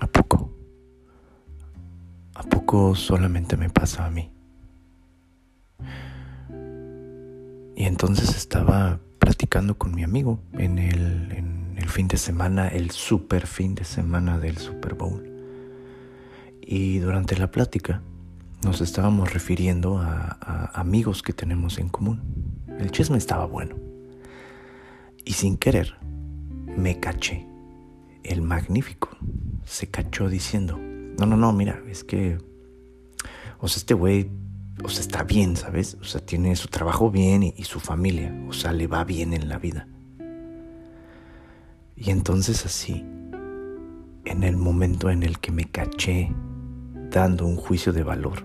¿A poco? ¿A poco solamente me pasa a mí? Y entonces estaba platicando con mi amigo en el, fin de semana, el super fin de semana del Super Bowl. Y durante la plática nos estábamos refiriendo a amigos que tenemos en común. El chisme estaba bueno. Y sin querer, me caché. El magnífico se cachó diciendo, no, no, no, mira, es que, o sea, este güey o sea, está bien, ¿sabes? O sea, tiene su trabajo bien y, su familia, o sea, le va bien en la vida. Y entonces así, en el momento en el que me caché dando un juicio de valor,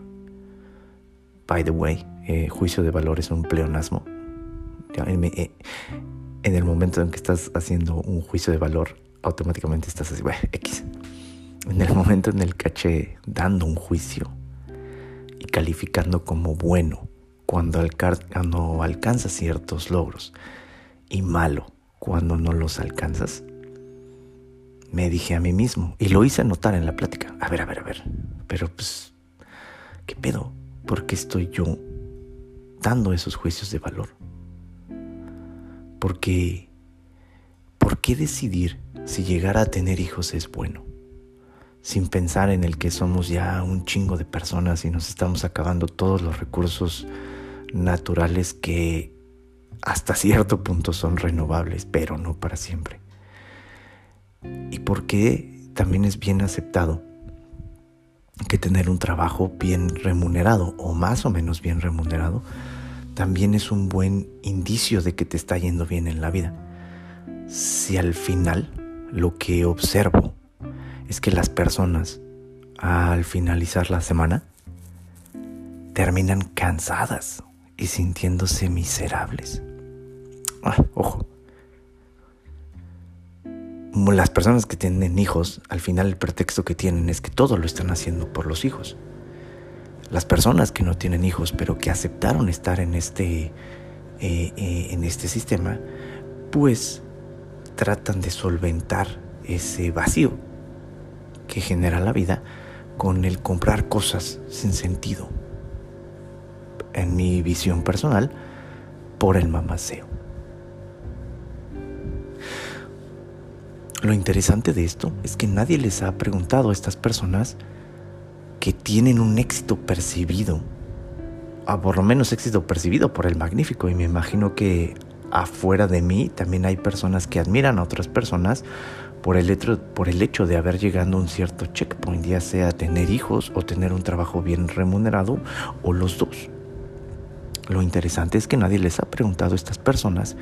by the way, eh, juicio de valor es un pleonasmo. Eh, en el momento en que estás haciendo un juicio de valor, automáticamente estás así, bueno, X. En el momento en el que caché dando un juicio, y calificando como bueno cuando, alcanzas ciertos logros y malo cuando no los alcanzas, me dije a mí mismo y lo hice notar en la plática. A ver, a ver, a ver, pero pues, ¿qué pedo? ¿Por qué estoy yo dando esos juicios de valor? Porque, ¿por qué decidir si llegar a tener hijos es bueno? sin pensar en el que somos ya un chingo de personas y nos estamos acabando todos los recursos naturales que hasta cierto punto son renovables, pero no para siempre. Y porque también es bien aceptado que tener un trabajo bien remunerado o más o menos bien remunerado también es un buen indicio de que te está yendo bien en la vida. Si al final lo que observo es que las personas al finalizar la semana terminan cansadas y sintiéndose miserables. Ah, ojo. Las personas que tienen hijos, al final el pretexto que tienen es que todo lo están haciendo por los hijos. Las personas que no tienen hijos, pero que aceptaron estar en este, eh, eh, en este sistema, pues tratan de solventar ese vacío que genera la vida con el comprar cosas sin sentido. En mi visión personal, por el mamaceo. Lo interesante de esto es que nadie les ha preguntado a estas personas que tienen un éxito percibido, a por lo menos éxito percibido por el magnífico, y me imagino que afuera de mí también hay personas que admiran a otras personas por el, hecho, por el hecho de haber llegado a un cierto checkpoint, ya sea tener hijos o tener un trabajo bien remunerado o los dos. Lo interesante es que nadie les ha preguntado a estas personas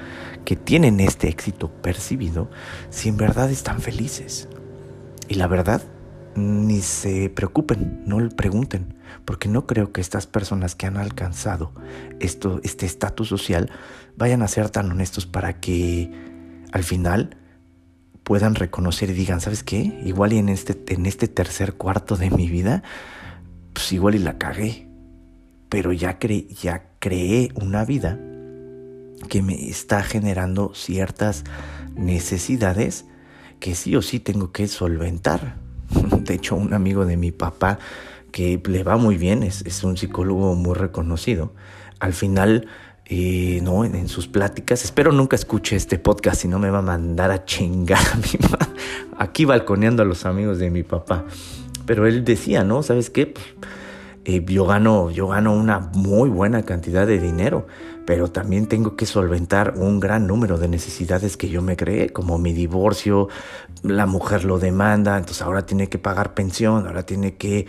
que tienen este éxito percibido si en verdad están felices. Y la verdad, ni se preocupen, no le pregunten, porque no creo que estas personas que han alcanzado esto, este estatus social vayan a ser tan honestos para que al final puedan reconocer y digan, ¿sabes qué? Igual y en este, en este tercer cuarto de mi vida, pues igual y la cagué. Pero ya, cre ya creé una vida que me está generando ciertas necesidades que sí o sí tengo que solventar. De hecho, un amigo de mi papá que le va muy bien, es, es un psicólogo muy reconocido, al final y no, en, sus pláticas. Espero nunca escuche este podcast, si no me va a mandar a chingar a mi Aquí balconeando a los amigos de mi papá. Pero él decía, ¿no? ¿Sabes qué? Pues, eh, yo, gano, yo gano una muy buena cantidad de dinero, pero también tengo que solventar un gran número de necesidades que yo me creé, como mi divorcio, la mujer lo demanda, entonces ahora tiene que pagar pensión, ahora tiene que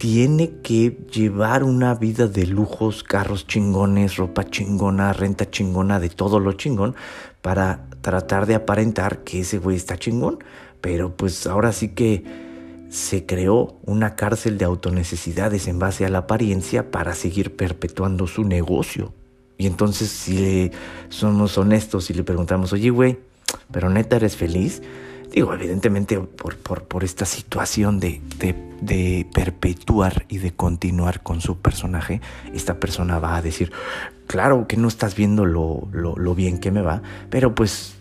tiene que llevar una vida de lujos, carros chingones, ropa chingona, renta chingona, de todo lo chingón, para tratar de aparentar que ese güey está chingón. Pero pues ahora sí que se creó una cárcel de autonecesidades en base a la apariencia para seguir perpetuando su negocio. Y entonces si somos honestos y le preguntamos, oye güey, pero neta eres feliz, Digo, evidentemente por, por, esta situación de, de, perpetuar y de continuar con su personaje, esta persona va a decir, claro que no estás viendo lo, lo, lo bien que me va, pero pues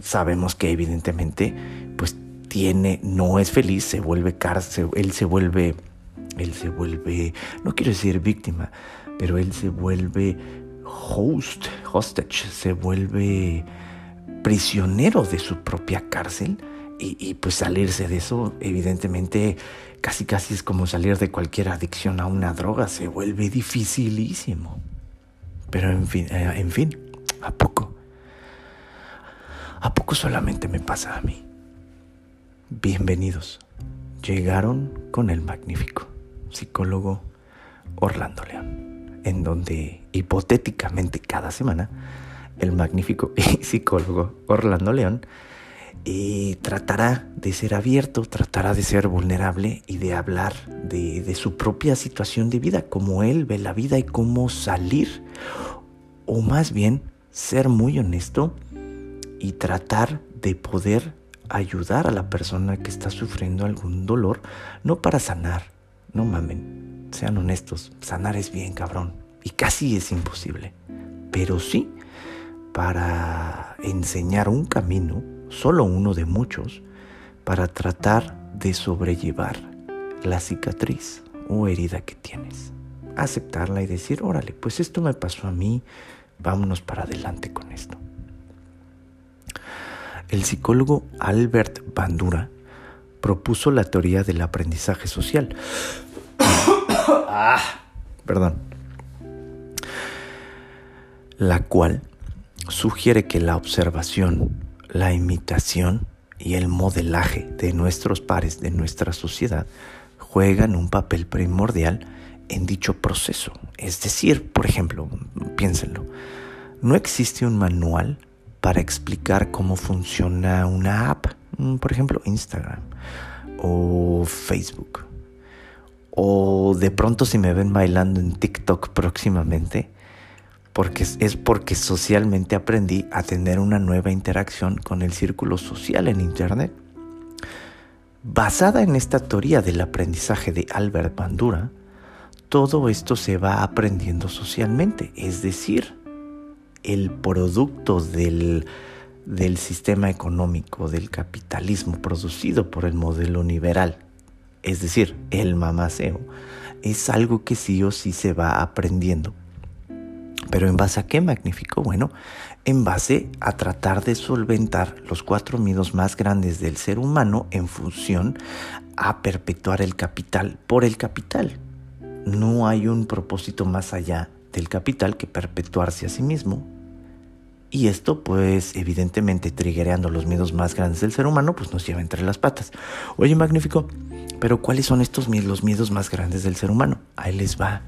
sabemos que evidentemente pues tiene, no es feliz, se vuelve cárcel, él se vuelve, él se vuelve, no quiero decir víctima, pero él se vuelve host, hostage, se vuelve prisionero de su propia cárcel y, pues salirse de eso evidentemente casi casi es como salir de cualquier adicción a una droga, se vuelve dificilísimo. Pero en fin, eh, en fin, ¿a poco? ¿A poco solamente me pasa a mí? Bienvenidos. Llegaron con el magnífico psicólogo Orlando León, en donde hipotéticamente cada semana el magnífico psicólogo Orlando León y tratará de ser abierto, tratará de ser vulnerable y de hablar de, de, su propia situación de vida, cómo él ve la vida y cómo salir, o más bien ser muy honesto y tratar de poder ayudar a la persona que está sufriendo algún dolor, no para sanar, no mamen, sean honestos, sanar es bien cabrón y casi es imposible, pero sí para enseñar un camino, solo uno de muchos, para tratar de sobrellevar la cicatriz o herida que tienes. Aceptarla y decir, órale, pues esto me pasó a mí, vámonos para adelante con esto. El psicólogo Albert Bandura propuso la teoría del aprendizaje social. ah, perdón. La cual sugiere que la observación, la imitación y el modelaje de nuestros pares de nuestra sociedad juegan un papel primordial en dicho proceso. Es decir, por ejemplo, piénsenlo, no existe un manual para explicar cómo funciona una app, mm, por ejemplo Instagram o Facebook. O de pronto si me ven bailando en TikTok próximamente, porque es porque socialmente aprendí a tener una nueva interacción con el círculo social en Internet. Basada en esta teoría del aprendizaje de Albert Bandura, todo esto se va aprendiendo socialmente, es decir, el producto del, del sistema económico, del capitalismo producido por el modelo liberal, es decir, el mamaceo, es algo que sí o sí se va aprendiendo. Pero en base a qué magnífico? Bueno, en base a tratar de solventar los cuatro miedos más grandes del ser humano en función a perpetuar el capital por el capital. No hay un propósito más allá del capital que perpetuarse a sí mismo y esto, pues, evidentemente, triggereando los miedos más grandes del ser humano, pues nos lleva entre las patas. Oye, magnífico, pero ¿cuáles son estos los miedos más grandes del ser humano? Ahí les va.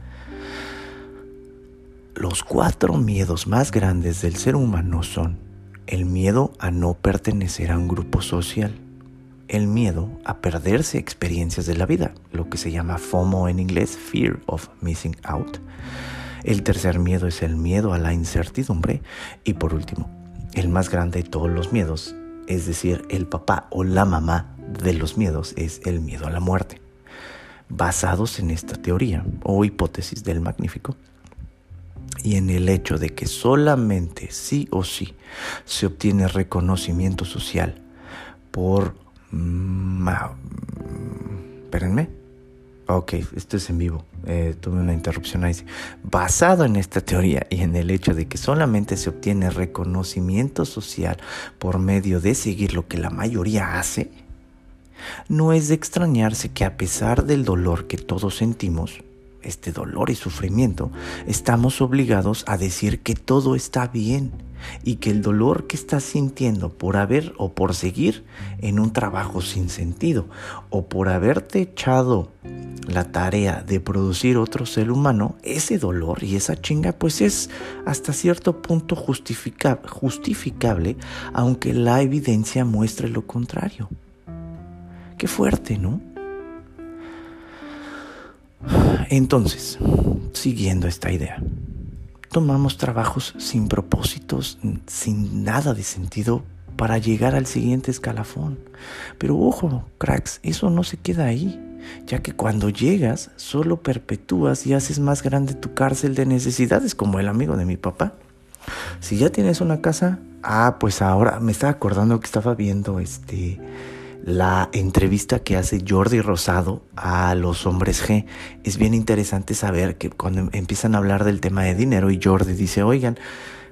Los cuatro miedos más grandes del ser humano son el miedo a no pertenecer a un grupo social, el miedo a perderse experiencias de la vida, lo que se llama FOMO en inglés, Fear of Missing Out, el tercer miedo es el miedo a la incertidumbre. Y por último, el más grande de todos los miedos, es decir, el papá o la mamá de los miedos, es el miedo a la muerte. Basados en esta teoría o hipótesis del magnífico, y en el hecho de que solamente sí o sí se obtiene reconocimiento social por... Espérenme. Ok, esto es en vivo. Eh, tuve una interrupción ahí. Basado en esta teoría y en el hecho de que solamente se obtiene reconocimiento social por medio de seguir lo que la mayoría hace, no es de extrañarse que a pesar del dolor que todos sentimos, este dolor y sufrimiento, estamos obligados a decir que todo está bien y que el dolor que estás sintiendo por haber o por seguir en un trabajo sin sentido o por haberte echado la tarea de producir otro ser humano, ese dolor y esa chinga pues es hasta cierto punto justificable, aunque la evidencia muestre lo contrario. Qué fuerte, ¿no? Entonces, siguiendo esta idea, tomamos trabajos sin propósitos, sin nada de sentido para llegar al siguiente escalafón. Pero ojo, cracks, eso no se queda ahí, ya que cuando llegas solo perpetúas y haces más grande tu cárcel de necesidades, como el amigo de mi papá. Si ya tienes una casa, ah, pues ahora me estaba acordando que estaba viendo este la entrevista que hace Jordi Rosado a los hombres G. Es bien interesante saber que cuando empiezan a hablar del tema de dinero y Jordi dice, oigan,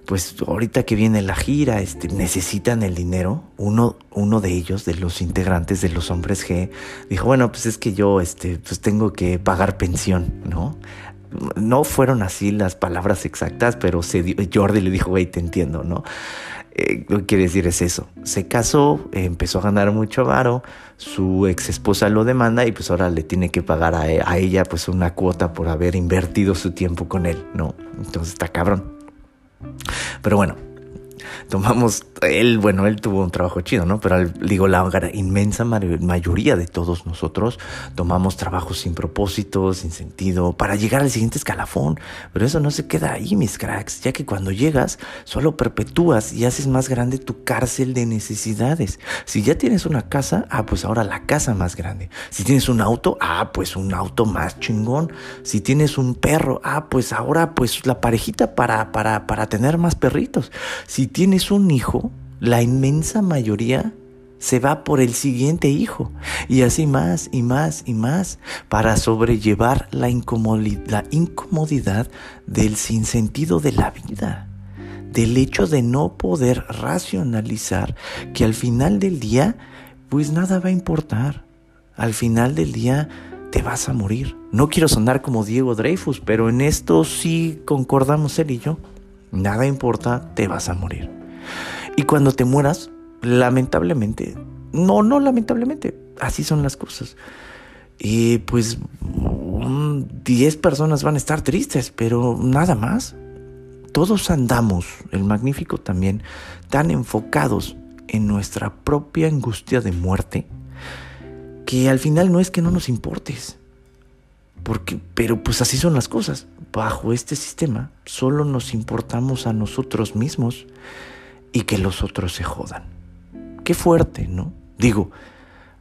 pues ahorita que viene la gira, este, necesitan el dinero. Uno, uno de ellos, de los integrantes de los hombres G, dijo, bueno, pues es que yo, este, pues tengo que pagar pensión, ¿no? No fueron así las palabras exactas, pero Jordi le dijo, güey, te entiendo, ¿no? Eh, lo que quiere decir es eso. Se casó, empezó a ganar mucho varo, su ex esposa lo demanda y pues ahora le tiene que pagar a, a ella pues una cuota por haber invertido su tiempo con él, ¿no? Entonces está cabrón. Pero bueno, tomamos, él, bueno, él tuvo un trabajo chido, ¿no? Pero digo, la inmensa mayoría de todos nosotros tomamos trabajos sin propósito, sin sentido, para llegar al siguiente escalafón. Pero eso no se queda ahí, mis cracks, ya que cuando llegas, solo perpetúas y haces más grande tu cárcel de necesidades. Si ya tienes una casa, ah, pues ahora la casa más grande. Si tienes un auto, ah, pues un auto más chingón. Si tienes un perro, ah, pues ahora, pues la parejita para, para, para tener más perritos. Si tienes un hijo, la inmensa mayoría se va por el siguiente hijo y así más y más y más para sobrellevar la incomodidad, la incomodidad del sinsentido de la vida, del hecho de no poder racionalizar que al final del día pues nada va a importar. Al final del día te vas a morir. No quiero sonar como Diego Dreyfus, pero en esto sí concordamos él y yo. Nada importa, te vas a morir. Y cuando te mueras, lamentablemente, no, no lamentablemente, así son las cosas. Y pues 10 personas van a estar tristes, pero nada más. Todos andamos, el magnífico también, tan enfocados en nuestra propia angustia de muerte, que al final no es que no nos importes. Porque, pero pues así son las cosas. Bajo este sistema solo nos importamos a nosotros mismos y que los otros se jodan. Qué fuerte, ¿no? Digo,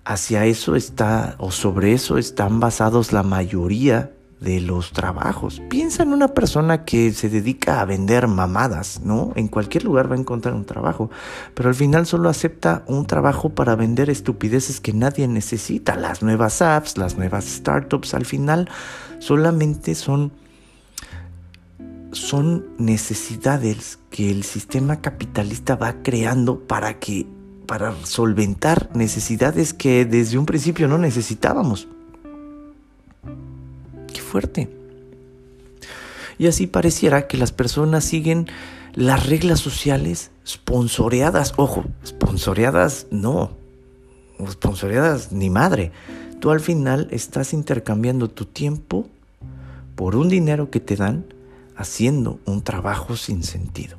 hacia eso está o sobre eso están basados la mayoría de los trabajos. Piensa en una persona que se dedica a vender mamadas, ¿no? En cualquier lugar va a encontrar un trabajo, pero al final solo acepta un trabajo para vender estupideces que nadie necesita. Las nuevas apps, las nuevas startups, al final solamente son son necesidades que el sistema capitalista va creando para que para solventar necesidades que desde un principio no necesitábamos. Qué fuerte. Y así pareciera que las personas siguen las reglas sociales sponsoreadas. Ojo, sponsoreadas no. Sponsoreadas ni madre. Tú al final estás intercambiando tu tiempo por un dinero que te dan haciendo un trabajo sin sentido.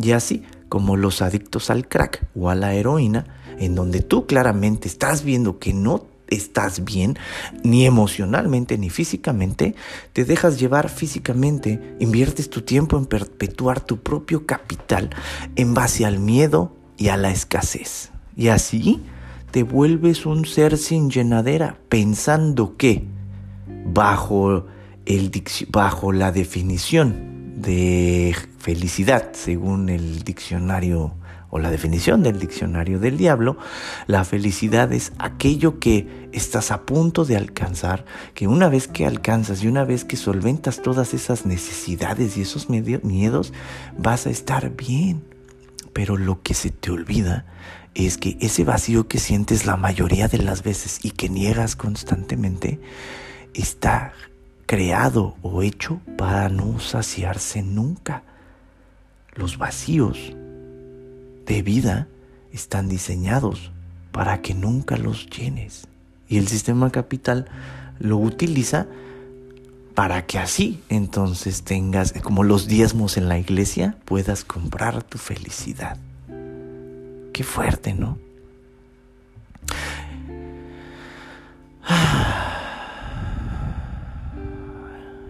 Y así como los adictos al crack o a la heroína, en donde tú claramente estás viendo que no estás bien, ni emocionalmente ni físicamente, te dejas llevar físicamente, inviertes tu tiempo en perpetuar tu propio capital en base al miedo y a la escasez. Y así te vuelves un ser sin llenadera, pensando que bajo bajo la definición de felicidad, según el diccionario o la definición del diccionario del diablo, la felicidad es aquello que estás a punto de alcanzar, que una vez que alcanzas y una vez que solventas todas esas necesidades y esos miedos, vas a estar bien. Pero lo que se te olvida es que ese vacío que sientes la mayoría de las veces y que niegas constantemente, está creado o hecho para no saciarse nunca. Los vacíos de vida están diseñados para que nunca los llenes. Y el sistema capital lo utiliza para que así entonces tengas, como los diezmos en la iglesia, puedas comprar tu felicidad. Qué fuerte, ¿no?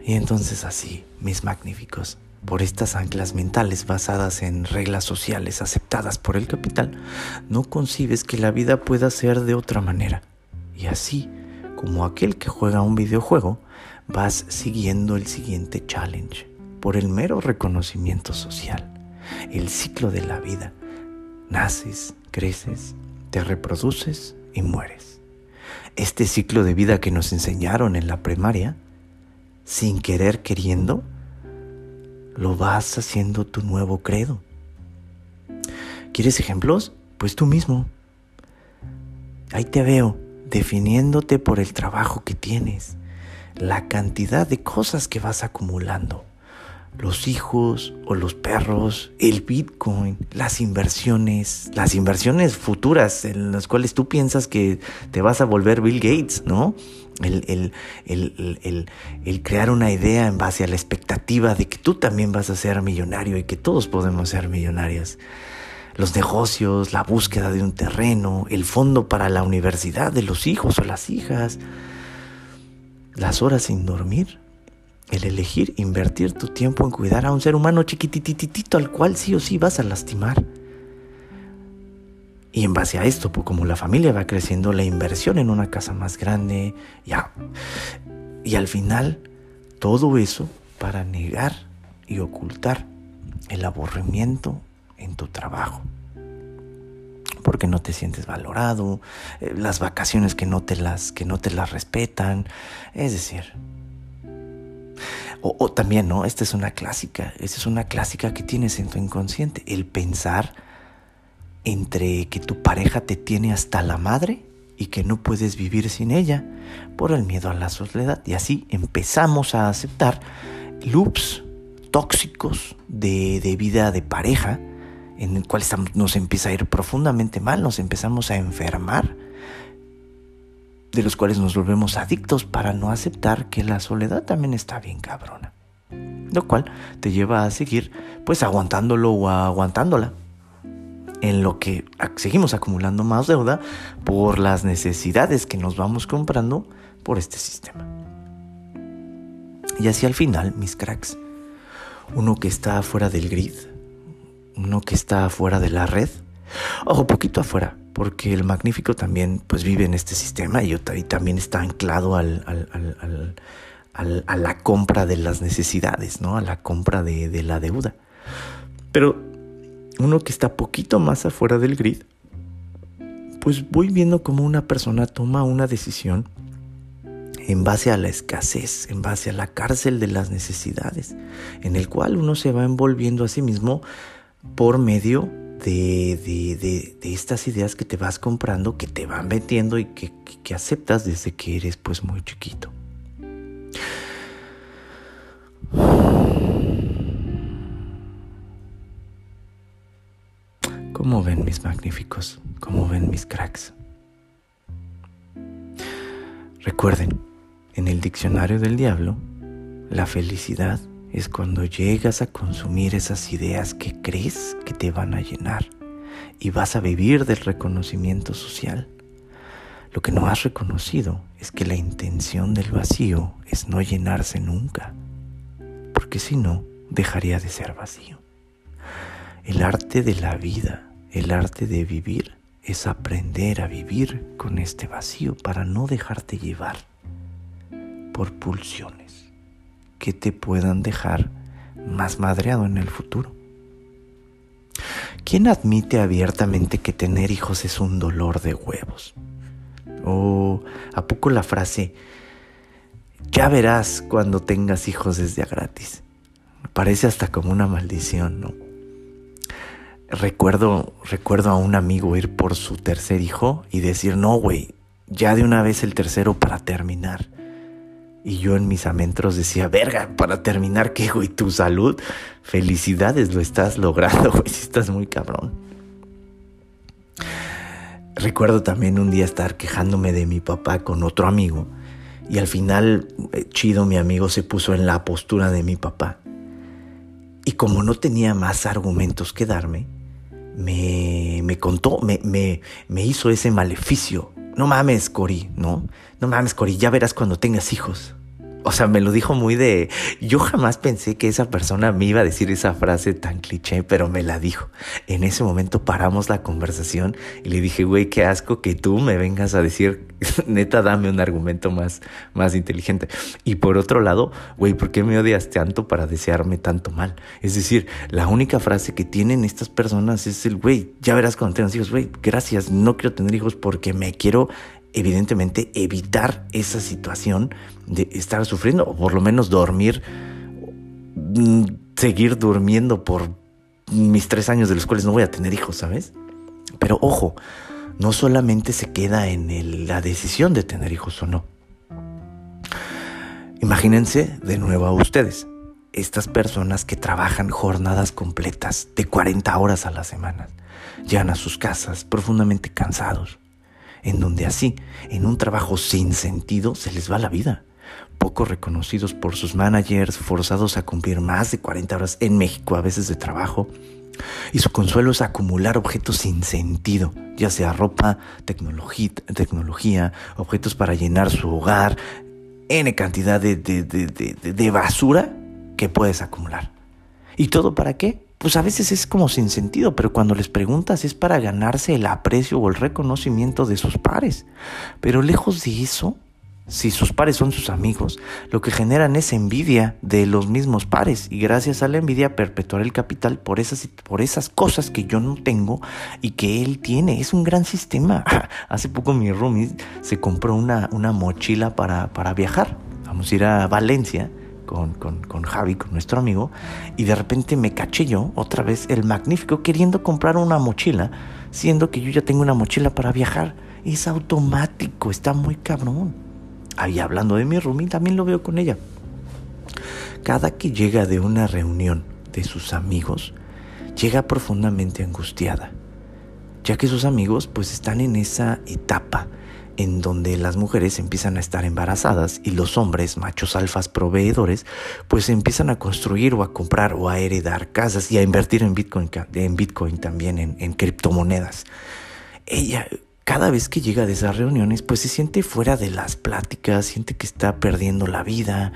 Y entonces así, mis magníficos, por estas anclas mentales basadas en reglas sociales aceptadas por el capital, no concibes que la vida pueda ser de otra manera. Y así, como aquel que juega un videojuego, vas siguiendo el siguiente challenge por el mero reconocimiento social, el ciclo de la vida. Naces, creces, te reproduces y mueres. Este ciclo de vida que nos enseñaron en la primaria, sin querer queriendo, lo vas haciendo tu nuevo credo. ¿Quieres ejemplos? Pues tú mismo. Ahí te veo, definiéndote por el trabajo que tienes, la cantidad de cosas que vas acumulando los hijos o los perros, el Bitcoin, las inversiones, las inversiones futuras en las cuales tú piensas que te vas a volver Bill Gates, ¿no? El, el, crear una idea en base a la expectativa de que tú también vas a ser millonario y que todos podemos ser millonarios. Los negocios, la búsqueda de un terreno, el fondo para la universidad de los hijos o las hijas, las horas sin dormir, el elegir invertir tu tiempo en cuidar a un ser humano chiquitititito al cual sí o sí vas a lastimar. Y en base a esto, pues como la familia va creciendo, la inversión en una casa más grande, ya. Y al final, todo eso para negar y ocultar el aburrimiento en tu trabajo. Porque no te sientes valorado, eh, las vacaciones que no te las, que no te las respetan. Es decir, o, también, ¿no? Esta es una clásica, esta es una clásica que tienes en tu inconsciente, el pensar entre que tu pareja te tiene hasta la madre y que no puedes vivir sin ella por el miedo a la soledad. Y así empezamos a aceptar loops tóxicos de, vida de pareja en el cual nos empieza a ir profundamente mal, nos empezamos a enfermar de los cuales nos volvemos adictos para no aceptar que la soledad también está bien cabrona. Lo cual te lleva a seguir pues aguantándolo o aguantándola. En lo que seguimos acumulando más deuda por las necesidades que nos vamos comprando por este sistema. Y así al final, mis cracks, uno que está fuera del grid, uno que está fuera de la red, ojo, poquito afuera, porque el magnífico también pues vive en este sistema y, también está anclado al, a la compra de las necesidades, ¿no? a la compra de, de la deuda. Pero uno que está poquito más afuera del grid, pues voy viendo cómo una persona toma una decisión en base a la escasez, en base a la cárcel de las necesidades, en el cual uno se va envolviendo a sí mismo por medio de, estas ideas que te vas comprando, que te van metiendo y que, que aceptas desde que eres pues muy chiquito. ¿Cómo ven mis magníficos? ¿Cómo ven mis cracks? Recuerden, en el diccionario del diablo, la felicidad es cuando llegas a consumir esas ideas que crees que te van a llenar y vas a vivir del reconocimiento social. Lo que no has reconocido es que la intención del vacío es no llenarse nunca, porque si no, dejaría de ser vacío. El arte de la vida, el arte de vivir, es aprender a vivir con este vacío para no dejarte llevar por pulsiones que te puedan dejar más madreado en el futuro. ¿Quién admite abiertamente que tener hijos es un dolor de huevos? ¿O a poco la frase, ya verás cuando tengas hijos desde a gratis? Parece hasta como una maldición, ¿no? Recuerdo, recuerdo a un amigo ir por su tercer hijo y decir, no, güey, ya de una vez el tercero para terminar. Y yo en mis amentros decía, verga, para terminar, ¿qué, güey? Tu salud. Felicidades, lo estás logrando, güey. Si estás muy cabrón. Recuerdo también un día estar quejándome de mi papá con otro amigo. Y al final, eh, chido, mi amigo se puso en la postura de mi papá. Y como no tenía más argumentos que darme, me, me contó, me, me, me hizo ese maleficio no mames, Cori, ¿no? No mames, Cori, ya verás cuando tengas hijos. O sea, me lo dijo muy de... Yo jamás pensé que esa persona me iba a decir esa frase tan cliché, pero me la dijo. En ese momento paramos la conversación y le dije, güey, qué asco que tú me vengas a decir, neta, dame un argumento más, más inteligente. Y por otro lado, güey, ¿por qué me odias tanto para desearme tanto mal? Es decir, la única frase que tienen estas personas es el, güey, ya verás cuando tengas hijos, güey, gracias, no quiero tener hijos porque me quiero evidentemente evitar esa situación de estar sufriendo o por lo menos dormir, mm, seguir durmiendo por mis tres años de los cuales no voy a tener hijos, ¿sabes? Pero ojo, no solamente se queda en la decisión de tener hijos o no. Imagínense de nuevo a ustedes, estas personas que trabajan jornadas completas de 40 horas a la semana, llegan a sus casas profundamente cansados, en donde así, en un trabajo sin sentido, se les va la vida. Poco reconocidos por sus managers, forzados a cumplir más de 40 horas en México a veces de trabajo. Y su consuelo es acumular objetos sin sentido, ya sea ropa, tecnología, objetos para llenar su hogar, N cantidad de, de basura que puedes acumular. ¿Y todo para qué? Pues a veces es como sin sentido, pero cuando les preguntas es para ganarse el aprecio o el reconocimiento de sus pares. Pero lejos de eso, si sus pares son sus amigos, lo que generan es envidia de los mismos pares y gracias a la envidia perpetuar el capital por esas, por esas cosas que yo no tengo y que él tiene. Es un gran sistema. Hace poco mi roomie se compró una, una mochila para, para viajar. Vamos a ir a Valencia con, Javi, con nuestro amigo, y de repente me caché yo, otra vez, el magnífico, queriendo comprar una mochila, siendo que yo ya tengo una mochila para viajar. Es automático, está muy cabrón. Ahí hablando de mi roomie, también lo veo con ella. Cada que llega de una reunión de sus amigos, llega profundamente angustiada, ya que sus amigos pues están en esa etapa en donde las mujeres empiezan a estar embarazadas y los hombres, machos alfas proveedores, pues empiezan a construir o a comprar o a heredar casas y a invertir en Bitcoin, en Bitcoin también, en, criptomonedas. Ella, cada vez que llega de esas reuniones, pues se siente fuera de las pláticas, siente que está perdiendo la vida.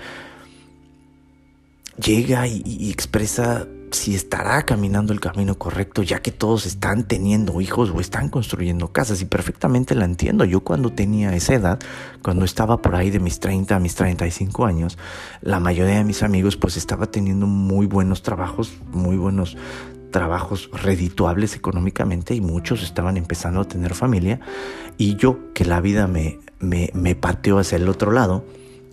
Llega y expresa si estará caminando el camino correcto, ya que todos están teniendo hijos o están construyendo casas. Y perfectamente la entiendo. Yo cuando tenía esa edad, cuando estaba por ahí de mis 30 a mis 35 años, la mayoría de mis amigos pues estaba teniendo muy buenos trabajos, muy buenos trabajos redituables económicamente y muchos estaban empezando a tener familia. Y yo, que la vida me, me, me pateó hacia el otro lado,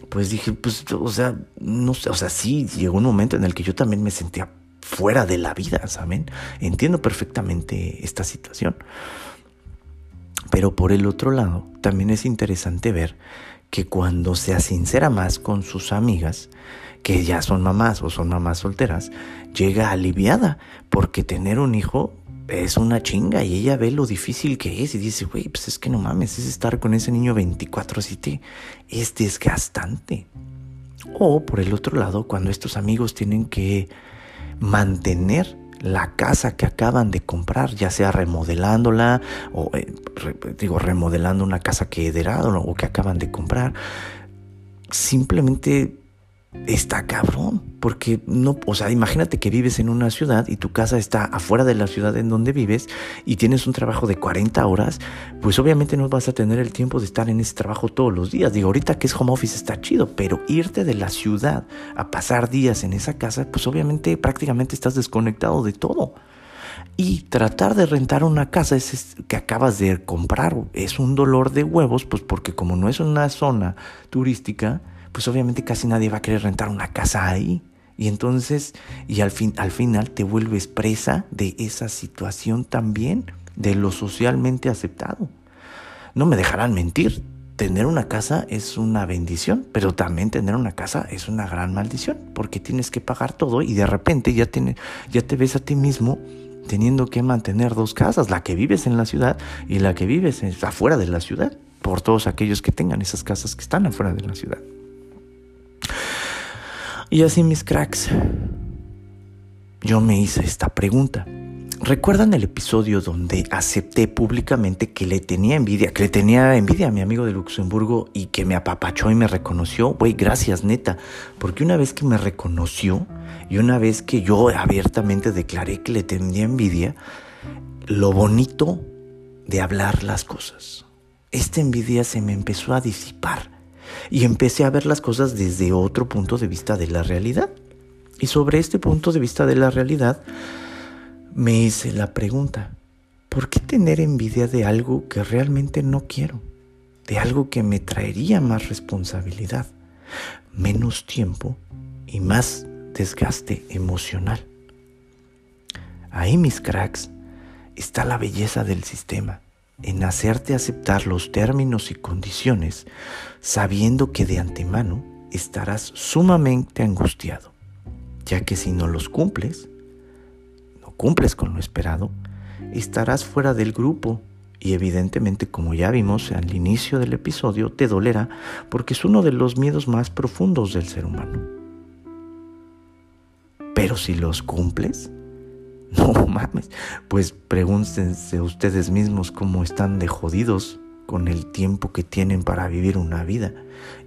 pues dije, pues, o sea, no sé, o sea, sí, llegó un momento en el que yo también me sentía fuera de la vida, ¿saben? Entiendo perfectamente esta situación. Pero por el otro lado, también es interesante ver que cuando se sincera más con sus amigas, que ya son mamás o son mamás solteras, llega aliviada, porque tener un hijo es una chinga y ella ve lo difícil que es y dice, güey, pues es que no mames, es estar con ese niño 24/7, es desgastante. O por el otro lado, cuando estos amigos tienen que mantener la casa que acaban de comprar, ya sea remodelándola o eh, digo remodelando una casa que heredaron o que acaban de comprar, simplemente está cabrón, porque no, o sea, imagínate que vives en una ciudad y tu casa está afuera de la ciudad en donde vives y tienes un trabajo de 40 horas, pues obviamente no vas a tener el tiempo de estar en ese trabajo todos los días. Digo, ahorita que es home office está chido, pero irte de la ciudad a pasar días en esa casa, pues obviamente prácticamente estás desconectado de todo. Y tratar de rentar una casa que acabas de comprar es un dolor de huevos, pues porque como no es una zona turística, pues obviamente casi nadie va a querer rentar una casa ahí. Y entonces, y al, fin, al final te vuelves presa de esa situación también, de lo socialmente aceptado. No me dejarán mentir, tener una casa es una bendición, pero también tener una casa es una gran maldición, porque tienes que pagar todo y de repente ya, tiene, ya te ves a ti mismo teniendo que mantener dos casas, la que vives en la ciudad y la que vives afuera de la ciudad, por todos aquellos que tengan esas casas que están afuera de la ciudad. Y así mis cracks, yo me hice esta pregunta. ¿Recuerdan el episodio donde acepté públicamente que le tenía envidia, que le tenía envidia a mi amigo de Luxemburgo y que me apapachó y me reconoció? Güey, gracias neta, porque una vez que me reconoció y una vez que yo abiertamente declaré que le tenía envidia, lo bonito de hablar las cosas. Esta envidia se me empezó a disipar y empecé a ver las cosas desde otro punto de vista de la realidad. Y sobre este punto de vista de la realidad, me hice la pregunta, ¿por qué tener envidia de algo que realmente no quiero? De algo que me traería más responsabilidad, menos tiempo y más desgaste emocional. Ahí, mis cracks, está la belleza del sistema, en hacerte aceptar los términos y condiciones, sabiendo que de antemano estarás sumamente angustiado, ya que si no los cumples, cumples con lo esperado, estarás fuera del grupo y evidentemente, como ya vimos al inicio del episodio, te dolerá porque es uno de los miedos más profundos del ser humano. Pero si los cumples, no mames, pues pregúntense ustedes mismos cómo están de jodidos con el tiempo que tienen para vivir una vida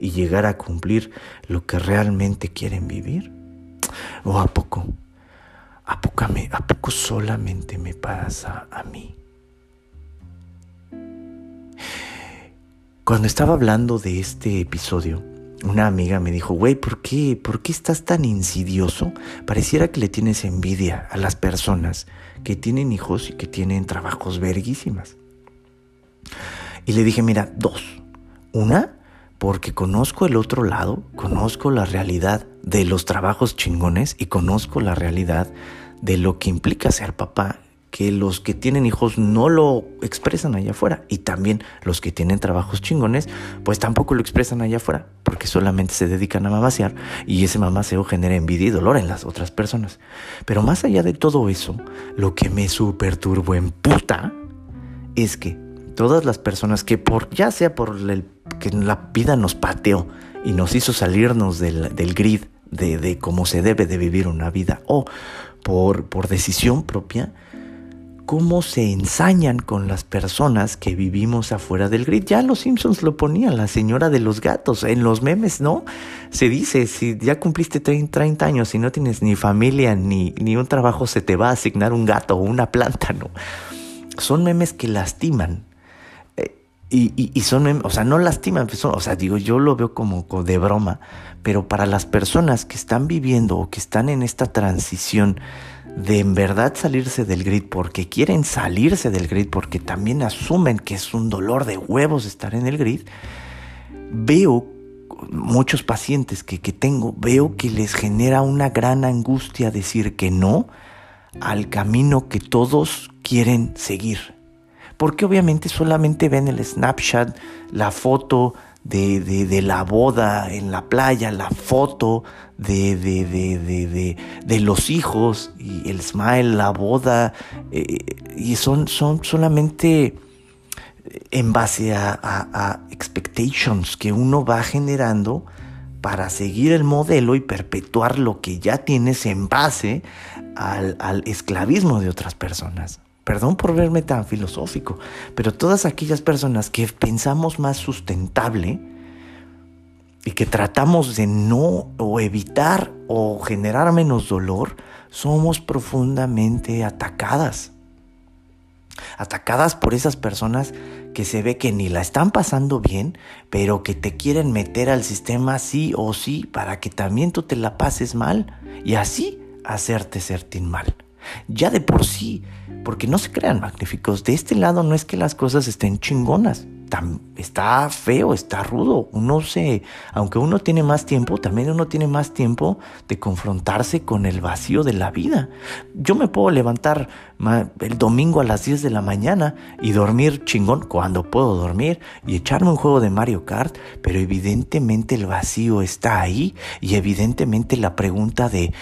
y llegar a cumplir lo que realmente quieren vivir. ¿O a poco? ¿A poco, ¿A poco solamente me pasa a mí? Cuando estaba hablando de este episodio, una amiga me dijo, güey, ¿por qué? ¿Por qué estás tan insidioso? Pareciera que le tienes envidia a las personas que tienen hijos y que tienen trabajos verguísimas. Y le dije, mira, dos. Una, porque conozco el otro lado, conozco la realidad de los trabajos chingones y conozco la realidad de lo que implica ser papá, que los que tienen hijos no lo expresan allá afuera y también los que tienen trabajos chingones, pues tampoco lo expresan allá afuera, porque solamente se dedican a mamasear y ese mamaseo genera envidia y dolor en las otras personas. Pero más allá de todo eso, lo que me super turbo en puta es que todas las personas que por ya sea por que la vida nos pateó y nos hizo salirnos del, del grid de, cómo se debe de vivir una vida o por, por decisión propia, cómo se ensañan con las personas que vivimos afuera del grid. Ya los Simpsons lo ponían, la señora de los gatos, en los memes, ¿no? Se dice, si ya cumpliste 30 años y no tienes ni familia ni, ni un trabajo, se te va a asignar un gato o una planta, ¿no? Son memes que lastiman. Eh, y, son, o sea, no lastiman, pues o sea, digo, yo lo veo como de broma, pero para las personas que están viviendo o que están en esta transición de en verdad salirse del grid porque quieren salirse del grid porque también asumen que es un dolor de huevos estar en el grid, veo muchos pacientes que, que tengo, veo que les genera una gran angustia decir que no al camino que todos quieren seguir. Porque obviamente solamente ven el snapshot, la foto, de, de, la boda en la playa, la foto de, de, los hijos y el smile, la boda, eh, y son, son solamente en base a, a, expectations que uno va generando para seguir el modelo y perpetuar lo que ya tienes en base al, al esclavismo de otras personas. Perdón por verme tan filosófico, pero todas aquellas personas que pensamos más sustentable y que tratamos de no o evitar o generar menos dolor, somos profundamente atacadas. Atacadas por esas personas que se ve que ni la están pasando bien, pero que te quieren meter al sistema sí o sí para que también tú te la pases mal y así hacerte sentir mal ya de por sí, porque no se crean magníficos, de este lado no es que las cosas estén chingonas, está feo, está rudo, uno se, aunque uno tiene más tiempo, también uno tiene más tiempo de confrontarse con el vacío de la vida. Yo me puedo levantar el domingo a las 10 de la mañana y dormir chingón cuando puedo dormir y echarme un juego de Mario Kart, pero evidentemente el vacío está ahí y evidentemente la pregunta de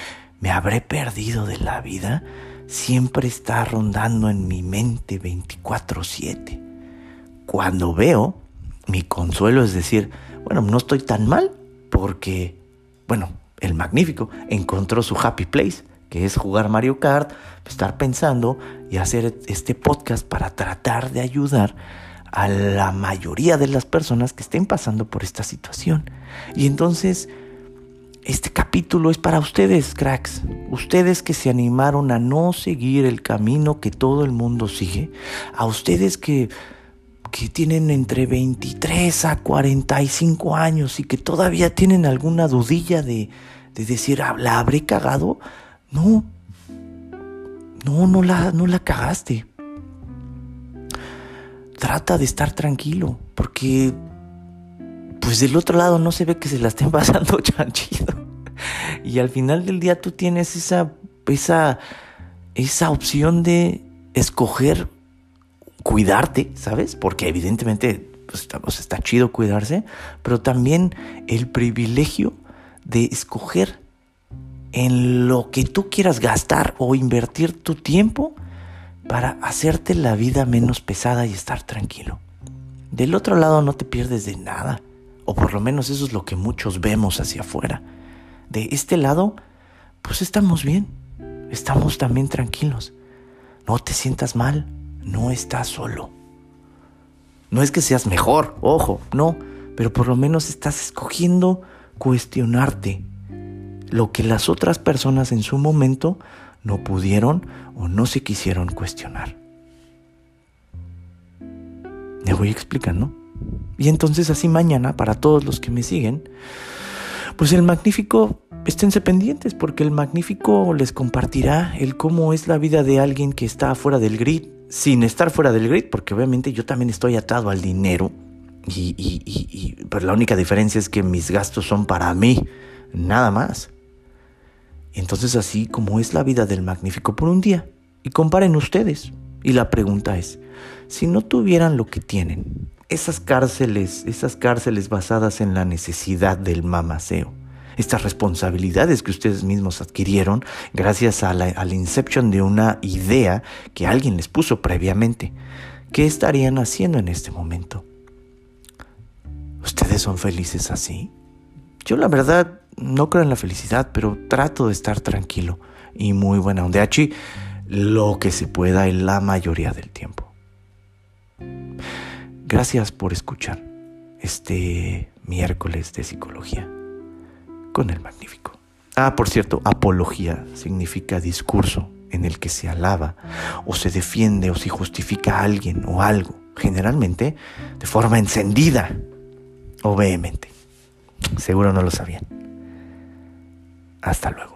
¿Me habré perdido de la vida? Siempre está rondando en mi mente 24/7. Cuando veo, mi consuelo es decir, bueno, no estoy tan mal porque, bueno, el magnífico encontró su happy place, que es jugar Mario Kart, estar pensando y hacer este podcast para tratar de ayudar a la mayoría de las personas que estén pasando por esta situación. Y entonces, este capítulo es para ustedes, cracks. Ustedes que se animaron a no seguir el camino que todo el mundo sigue. A ustedes que, que tienen entre 23 a 45 años y que todavía tienen alguna dudilla de, de decir, ah, ¿la habré cagado? No. No, no la, no la cagaste trata de estar tranquilo, porque pues del otro lado no se ve que se la estén pasando chanchido. Y al final del día tú tienes esa, esa, esa opción de escoger cuidarte, ¿sabes? Porque evidentemente pues, está chido cuidarse, pero también el privilegio de escoger en lo que tú quieras gastar o invertir tu tiempo para hacerte la vida menos pesada y estar tranquilo. Del otro lado no te pierdes de nada, o por lo menos eso es lo que muchos vemos hacia afuera. De este lado, pues estamos bien, estamos también tranquilos. No te sientas mal, no estás solo. No es que seas mejor, ojo, no, pero por lo menos estás escogiendo cuestionarte lo que las otras personas en su momento no pudieron o no se quisieron cuestionar. Me voy explicando. Y entonces así mañana, para todos los que me siguen, pues el magnífico, esténse pendientes porque el magnífico les compartirá el cómo es la vida de alguien que está fuera del grid, sin estar fuera del grid, porque obviamente yo también estoy atado al dinero. Y, y, y, pero la única diferencia es que mis gastos son para mí, nada más. Entonces así como es la vida del magnífico por un día. Y comparen ustedes. Y la pregunta es, si no tuvieran lo que tienen, esas cárceles, esas cárceles basadas en la necesidad del mamaceo, estas responsabilidades que ustedes mismos adquirieron gracias a la, inception de una idea que alguien les puso previamente, ¿qué estarían haciendo en este momento? ¿Ustedes son felices así? Yo la verdad no creo en la felicidad, pero trato de estar tranquilo y muy buena onda. Aquí lo que se pueda en la mayoría del tiempo. Gracias por escuchar este miércoles de psicología con el magnífico. Ah, por cierto, apología significa discurso en el que se alaba o se defiende o se justifica a alguien o algo, generalmente de forma encendida o vehemente. Seguro no lo sabían. Hasta luego.